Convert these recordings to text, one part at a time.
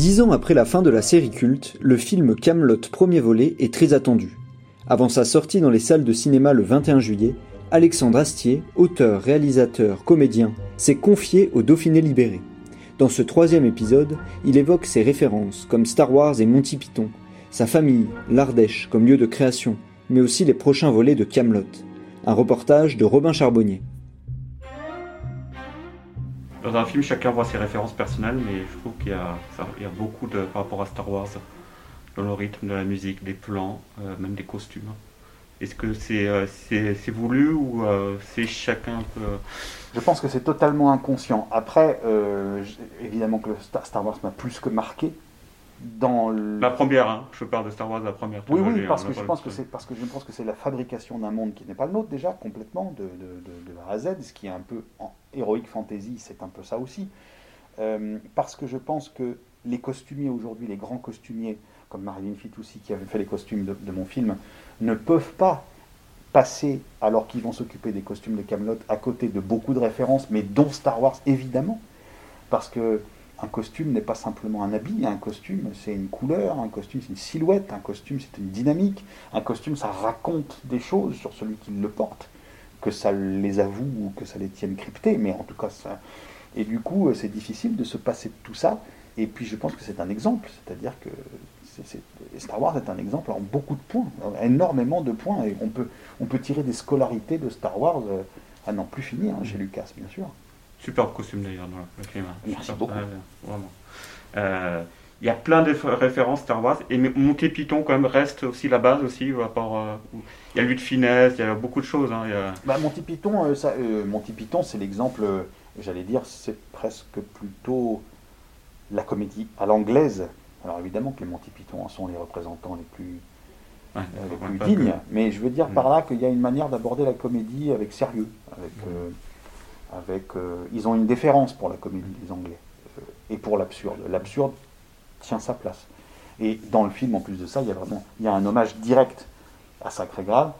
Dix ans après la fin de la série culte, le film Camelot premier volet est très attendu. Avant sa sortie dans les salles de cinéma le 21 juillet, Alexandre Astier, auteur, réalisateur, comédien, s'est confié au Dauphiné libéré. Dans ce troisième épisode, il évoque ses références comme Star Wars et Monty Python, sa famille, l'Ardèche comme lieu de création, mais aussi les prochains volets de Camelot. Un reportage de Robin Charbonnier. Dans un film, chacun voit ses références personnelles, mais je trouve qu'il y, a beaucoup de, par rapport à Star Wars, dans le rythme de la musique, des plans, euh, même des costumes. Est-ce que c'est euh, voulu ou euh, c'est chacun un peu... Je pense que c'est totalement inconscient. Après, évidemment que Star Wars m'a plus que marqué, dans la première, hein. je parle de Star Wars, la première. Oui, oui, parce, que je pense que c'est parce que je pense que c'est la fabrication d'un monde qui n'est pas le nôtre déjà complètement de, de, de, A à Z, ce qui est un peu en héroïque fantasy, c'est un peu ça aussi. Euh, parce que je pense que les costumiers aujourd'hui, les grands costumiers comme Marilyn Fitoussi qui avait fait les costumes de, mon film, ne peuvent pas passer alors qu'ils vont s'occuper des costumes de Camelot à côté de beaucoup de références, mais dont Star Wars évidemment, parce que un costume n'est pas simplement un habit, un costume c'est une couleur, un costume c'est une silhouette, un costume c'est une dynamique, un costume ça raconte des choses sur celui qui le porte, que ça les avoue ou que ça les tienne cryptés, mais en tout cas ça... Et du coup c'est difficile de se passer de tout ça, et puis je pense que c'est un exemple, c'est-à-dire que Star Wars est un exemple en beaucoup de points, énormément de points, et on peut, on peut tirer des scolarités de Star Wars euh, à n'en plus finir hein, chez Lucas bien sûr. Superbe costume d'ailleurs dans le film. Merci beaucoup. vraiment. Euh, il y a plein de références Star Wars et Monty Python quand même reste aussi la base aussi rapport, euh, il y a lui de finesse il y a beaucoup de choses hein, bah, Monty Python euh, ça, Monty Python c'est l'exemple j'allais dire c'est presque plutôt la comédie à l'anglaise alors évidemment que les Monty Python sont les représentants les plus les plus dignes mais je veux dire par mm. là qu'il y a une manière d'aborder la comédie avec sérieux avec mm euh, ils ont une déférence pour la comédie, les Anglais, euh, et pour l'absurde. L'absurde tient sa place. Et dans le film, en plus de ça, il y a vraiment il y a un hommage direct à Sacré Graal,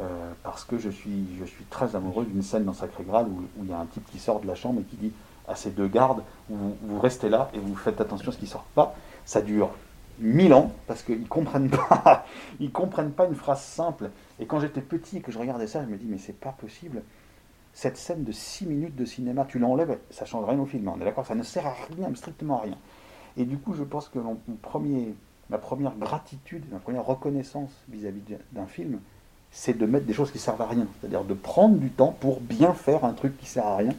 euh, parce que je suis, très amoureux d'une scène dans Sacré Graal où, il y a un type qui sort de la chambre et qui dit à ses deux gardes, vous, restez là et vous faites attention à ce qui ne sort pas. Ça dure mille ans parce qu'ils ne comprennent pas, comprennent pas une phrase simple. Et quand j'étais petit et que je regardais ça, je me dis mais c'est pas possible cette scène de 6 minutes de cinéma, tu l'enlèves, ça change rien au film, on est d'accord Ça ne sert à rien, strictement à rien. Et du coup, je pense que mon, premier, ma première gratitude, ma première reconnaissance vis-à-vis d'un film, c'est de mettre des choses qui servent à rien. C'est-à-dire de prendre du temps pour bien faire un truc qui sert à rien.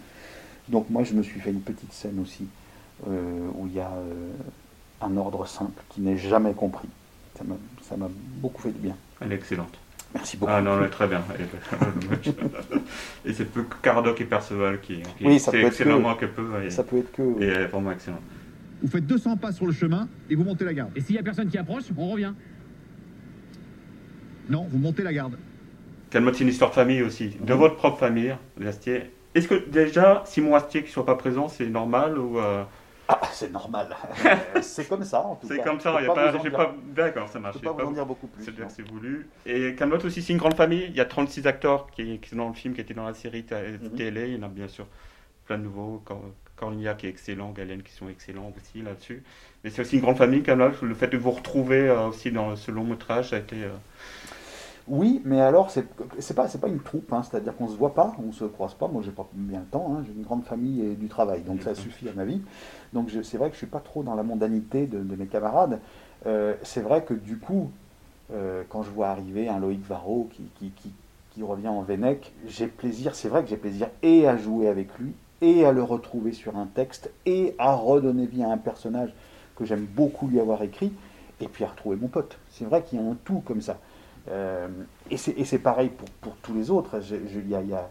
Donc moi, je me suis fait une petite scène aussi, euh, où il y a euh, un ordre simple qui n'est jamais compris. Ça m'a beaucoup fait du bien. Elle est excellente. Merci beaucoup. Ah non, très bien. et c'est peu Cardoc et Perceval qui, qui oui, ça peut être que, peu. Et, ça peut être que. Et elle est vraiment excellent. Vous faites 200 pas sur le chemin et vous montez la garde. Et s'il n'y a personne qui approche, on revient. Non, vous montez la garde. Calme une histoire de famille aussi, de votre propre famille, Astier. Est-ce que déjà, Simon Astier qui ne soit pas présent, c'est normal ou euh, ah, c'est normal. c'est comme ça, en tout cas. C'est comme ça, il n'y a pas. pas... D'accord, ça marche. Je ne peux pas vous en dire beaucoup plus. C'est voulu. Et Camelot aussi, c'est une grande famille. Il y a 36 acteurs qui, sont dans le film, qui étaient dans la série mhm. télé. Il y en a bien sûr plein de nouveaux. Cornelia qui est excellent, Galen qui sont excellents aussi là-dessus. Mais c'est aussi une grande famille, Camelot. Le fait de vous retrouver euh, aussi dans ce long métrage, ça a été. Oui, mais alors, c'est pas, pas une troupe, hein, c'est-à-dire qu'on se voit pas, on se croise pas. Moi, j'ai pas bien le temps, hein, j'ai une grande famille et du travail, donc ça suffit à ma vie. Donc, c'est vrai que je suis pas trop dans la mondanité de, mes camarades. Euh, c'est vrai que du coup, euh, quand je vois arriver un Loïc Varro qui, revient en Vénec, j'ai plaisir, c'est vrai que j'ai plaisir et à jouer avec lui, et à le retrouver sur un texte, et à redonner vie à un personnage que j'aime beaucoup lui avoir écrit, et puis à retrouver mon pote. C'est vrai qu'il y a un tout comme ça. Euh, et c'est pareil pour, tous les autres. Je- je- y a-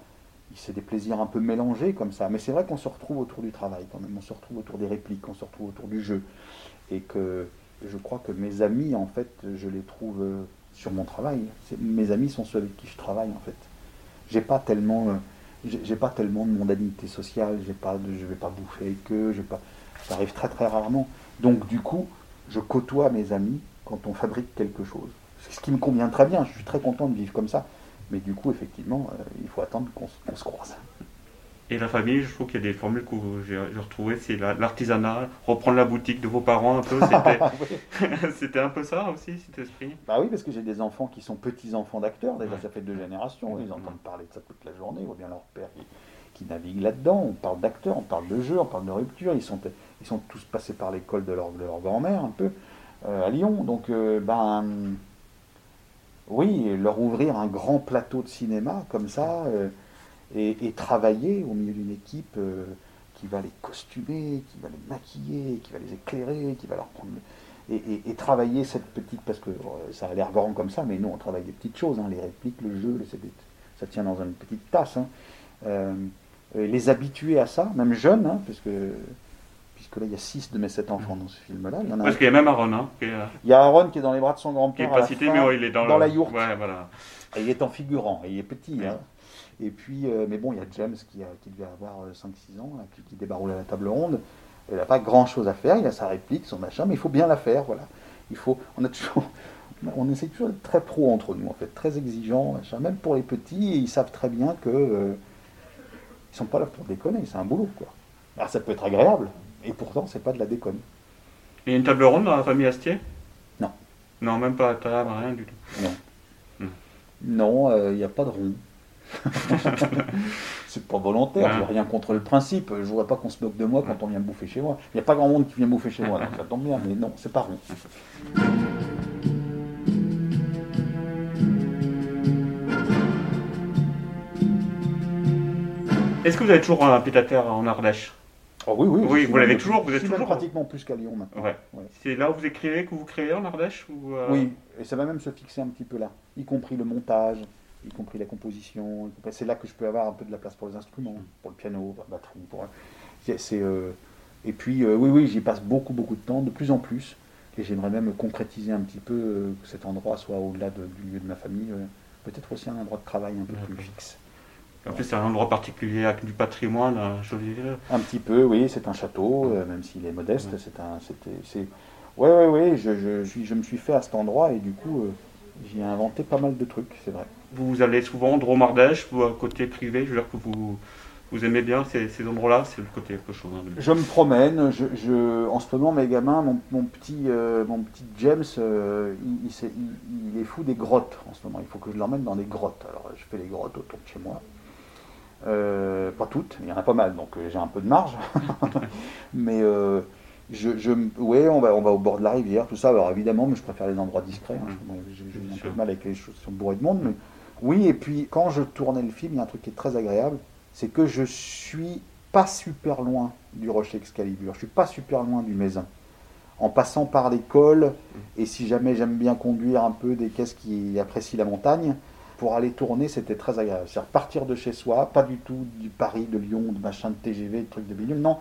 c'est des plaisirs un peu mélangés comme ça. Mais c'est vrai qu'on se retrouve autour du travail quand même. On se retrouve autour des répliques, on se retrouve autour du jeu. Et que je crois que mes amis, en fait, je les trouve euh, sur mon travail. Mes amis sont ceux avec qui je travaille, en fait. J'ai pas tellement, euh, j'ai pas tellement de mondanité sociale. J'ai pas, je vais pas bouffer avec eux. ça arrive très très rarement. Donc du coup, je côtoie mes amis quand on fabrique quelque chose. Ce qui me convient très bien. Je suis très content de vivre comme ça. Mais du coup, effectivement, euh, il faut attendre qu'on se- croise. Et la famille, je trouve qu'il y a des formules que j'ai retrouvées, c'est la- l'artisanat, reprendre la boutique de vos parents un peu, c'était- un peu ça aussi, cet esprit? Bah oui, parce que j'ai des enfants qui sont petits-enfants d'acteurs, déjà Ouais. ça fait deux générations, ils Ouais. entendent parler de ça toute la journée, ils voient bien leur père qui, qui navigue là-dedans, on parle d'acteurs, on parle de jeux, on parle de rupture, ils sont, ils sont tous passés par l'école de leur, de leur grand-mère un peu, euh, à Lyon, donc euh, ben oui, leur ouvrir un grand plateau de cinéma comme ça, euh, et, travailler au milieu d'une équipe euh, qui va les costumer, qui va les maquiller, qui va les éclairer, qui va leur prendre... Et, travailler cette petite, parce que euh, ça a l'air grand comme ça, mais nous on travaille des petites choses, hein, les répliques, le jeu, ça tient dans une petite tasse. hein. Les habituer à ça, même jeunes, hein, parce que, puisque là il y a six de mes sept enfants dans ce film-là. Il y en a un- Parce qu'il y a même Aaron, hein, qui est, euh, il y a Aaron qui est dans les bras de son qui grand-père. est à pas cité, fin, mais il est dans, dans le- la yourte. Ouais, voilà. Et il est en figurant, et il est petit. Ouais. hein. Et puis, euh, mais bon, il y a James qui, a- qui devait avoir euh, 5-6 ans, là, qui, qui débaroule à la table ronde. Il n'a pas grand-chose à faire, il a sa réplique, son machin, mais il faut bien la faire, voilà. Il faut, on a toujours, on essaie toujours d'être très pro entre nous, en fait, très exigeants, machin, même pour les petits, et ils savent très bien que euh, ils sont pas là pour déconner, c'est un boulot, quoi. Alors ça peut être agréable, et pourtant c'est pas de la déconne. Il y a une table ronde dans la famille Astier? Non. Non, même pas à table, rien du tout. Non. Hmm. Non, euh, il n'y a pas de rond. c'est pas volontaire, Ouais. j'ai rien contre le principe. Je voudrais pas qu'on se moque de moi quand on vient me bouffer chez moi. Il n'y a pas grand monde qui vient bouffer chez moi, donc ça tombe bien, mais non, c'est pas rond. Est-ce que vous avez toujours un pied-à-terre en Ardèche? Oh oui, oui. Oui, vous l'avez toujours, vous êtes toujours- pratiquement plus qu'à Lyon maintenant. Ouais. Ouais. C'est là où vous écrivez, que vous créez en Ardèche ou, euh, Oui, et ça va même se fixer un petit peu là, y compris le montage, y compris la composition. C'est là que je peux avoir un peu de la place pour les instruments, pour le piano, pour la batterie. Pour... euh, Et puis, euh, oui, oui, j'y passe beaucoup, beaucoup de temps, de plus en plus. Et j'aimerais même concrétiser un petit peu que cet endroit soit au-delà de- du lieu de ma famille. Peut-être aussi un endroit de travail un peu plus fixe. En plus, c'est un endroit particulier avec du patrimoine, un joli. Un petit peu, oui, c'est un château, euh, même s'il est modeste. C'est un, c'est, ouais, ouais, ouais. Je, je, suis- je me suis fait à cet endroit et du coup, euh, j'ai inventé pas mal de trucs, c'est vrai. Vous allez souvent vous, à côté privé, je veux dire que vous, vous aimez bien ces, ces endroits-là, c'est le côté un peu chaud. hein, de- Je me promène. Je, je- en ce moment, mes gamins, mon, mon petit, euh, mon petit James, euh, il, il- il est fou des grottes en ce moment. Il faut que je l'emmène dans des grottes. Alors, je fais les grottes autour de chez moi. Euh, pas toutes, il y en a pas mal, donc euh, j'ai un peu de marge. mais euh, je, je, ouais, on va, on va au bord de la rivière, tout ça. Alors évidemment, mais je préfère les endroits discrets. hein. Mm. Moi, J'ai un peu de mal avec les choses qui sont bourrées de monde. Mais oui, et puis quand je tournais le film, il y a un truc qui est très agréable, c'est que je suis pas super loin du rocher Excalibur. Je suis pas super loin du Mézin. En passant par l'école, et si jamais j'aime bien conduire un peu des caisses qui apprécient la montagne, pour aller tourner, c'était très agréable. C'est-à-dire partir de chez soi, pas du tout du Paris, de Lyon, de machin de TGV, de trucs de bidule, non.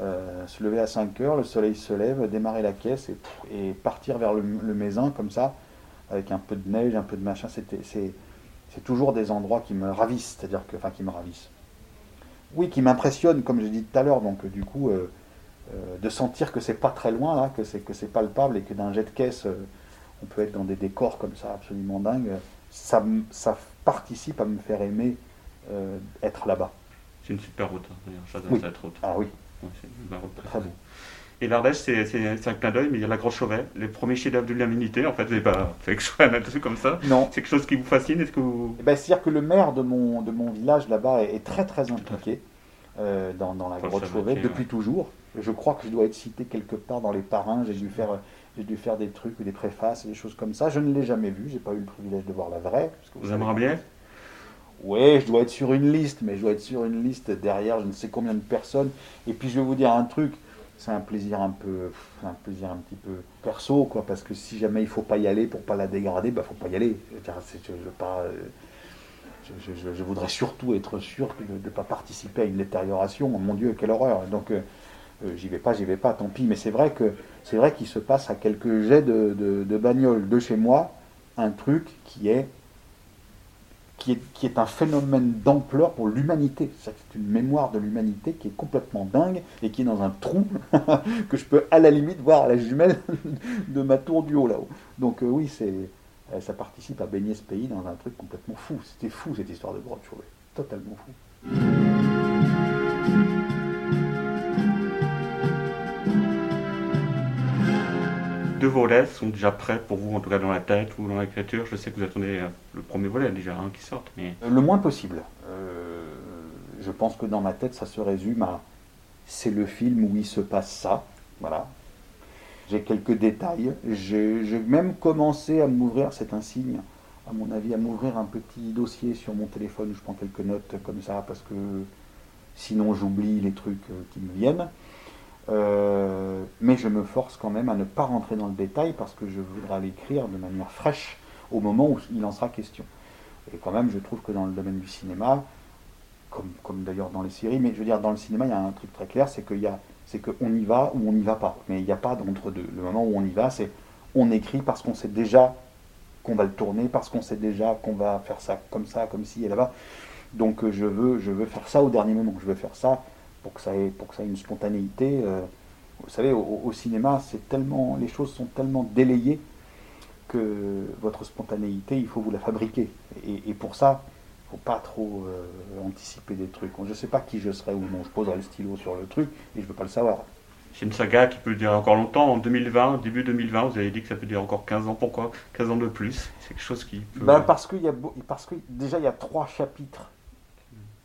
Euh, se lever à 5 heures, le soleil se lève, démarrer la caisse et, partir vers le, le comme ça, avec un peu de neige, un peu de machin. C'est, toujours des endroits qui me ravissent, c'est-à-dire que, enfin, qui me ravissent. Oui, qui m'impressionnent, comme j'ai dit tout à l'heure. Donc, du coup, euh, euh, de sentir que c'est pas très loin là, que c'est que c'est palpable et que d'un jet de caisse, on peut être dans des décors comme ça absolument dingues. Ça, ça participe à me faire aimer euh, être là-bas. C'est une super route, hein, d'ailleurs, j'adore Oui. cette route. Ah oui, Ouais, c'est une route. très beau. Et l'Ardèche, c'est un clin d'œil, mais il y a la Grosse Chauvet, les premiers chefs-d'œuvre de l'humanité. En fait, c'est pas fait que je sois un truc comme ça. Non. C'est quelque chose qui vous fascine Est-ce que vous. Eh ben, C'est-à-dire que le maire de mon, de mon village là-bas est, est très très impliqué euh, dans, dans la savoir, Chauvet depuis ouais. toujours. Je crois que je dois être cité quelque part dans les parrains. J'ai dû faire, j'ai dû faire des trucs, des préfaces, des choses comme ça. Je ne l'ai jamais vu. J'ai pas eu le privilège de voir la vraie. parce que Vous savez aimeriez bien Oui, je dois être sur une liste, mais je dois être sur une liste derrière je ne sais combien de personnes. Et puis je vais vous dire un truc, c'est un plaisir un peu, un plaisir un petit peu perso, quoi, parce que si jamais il faut pas y aller pour pas la dégrader, bah faut pas y aller. Je, veux pas, euh, je, je- je voudrais surtout être sûr de ne pas participer à une détérioration. Mon Dieu, quelle horreur Donc euh, j'y vais pas, j'y vais pas, tant pis. Mais c'est vrai que c'est vrai qu'il se passe à quelques jets de, de, de bagnole de chez moi un truc qui est qui est, qui est un phénomène d'ampleur pour l'humanité. C'est une mémoire de l'humanité qui est complètement dingue et qui est dans un trou que je peux à la limite voir à la jumelle de ma tour du haut là-haut. Donc euh, oui, c'est, euh, ça participe à baigner ce pays dans un truc complètement fou. C'était fou cette histoire de grotte Chauvet. Totalement fou. Deux volets sont déjà prêts pour vous, en tout cas dans la tête ou dans l'écriture. Je sais que vous attendez euh, le premier volet déjà hein, qui sorte, mais Euh, Le moins possible. Euh, je pense que dans ma tête, ça se résume à c'est le film où il se passe ça. Voilà. J'ai quelques détails. J'ai même commencé à m'ouvrir, c'est un signe, à mon avis, à m'ouvrir un petit dossier sur mon téléphone où je prends quelques notes comme ça parce que sinon j'oublie les trucs qui me viennent. Euh, mais je me force quand même à ne pas rentrer dans le détail parce que je voudrais l'écrire de manière fraîche au moment où il en sera question. Et quand même, je trouve que dans le domaine du cinéma, comme, comme d'ailleurs dans les séries, mais je veux dire, dans le cinéma, il y a un truc très clair, c'est qu'il y a, c'est qu'on y va ou on n'y va pas. Mais il n'y a pas d'entre-deux. Le moment où on y va, c'est on écrit parce qu'on sait déjà qu'on va le tourner, parce qu'on sait déjà qu'on va faire ça comme ça, comme ci et là-bas. Donc euh, je veux, je veux faire ça au dernier moment. Je veux faire ça pour que ça ait, pour que ça ait une spontanéité. euh, vous savez, au, au cinéma, c'est tellement, les choses sont tellement délayées que votre spontanéité, il faut vous la fabriquer. Et, et pour ça, il ne faut pas trop euh, anticiper des trucs. Je ne sais pas qui je serai ou non. Je poserai le stylo sur le truc et je ne veux pas le savoir. c'est une saga qui peut durer encore longtemps. En 2020, début 2020, vous avez dit que ça peut durer encore 15 ans. Pourquoi? 15 ans de plus C'est quelque chose qui peut. Ben, parce, y a, beau- parce que déjà, il y a trois chapitres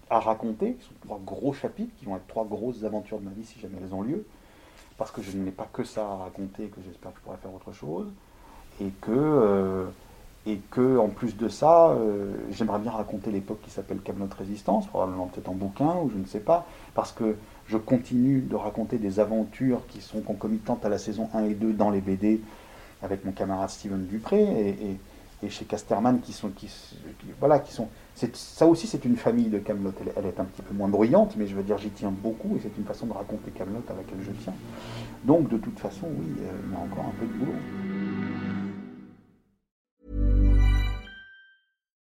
à raconter, qui sont trois gros chapitres, qui vont être trois grosses aventures de ma vie si jamais elles ont lieu. Parce que je n'ai pas que ça à raconter, et que j'espère que je pourrai faire autre chose. Et que, euh, et que en plus de ça, euh, j'aimerais bien raconter l'époque qui s'appelle Camelot Résistance, probablement peut-être en bouquin, ou je ne sais pas. Parce que je continue de raconter des aventures qui sont concomitantes à la saison 1 et 2 dans les BD avec mon camarade Steven Dupré et chez Casterman qui sont qui, voilà qui sont ça aussi c'est une famille de Camelot. Elle, elle est un petit peu moins bruyante mais je veux dire j'y tiens beaucoup et c'est une façon de raconter Camelot à laquelle je tiens. Donc de toute façon oui euh, il y a encore un peu de boulot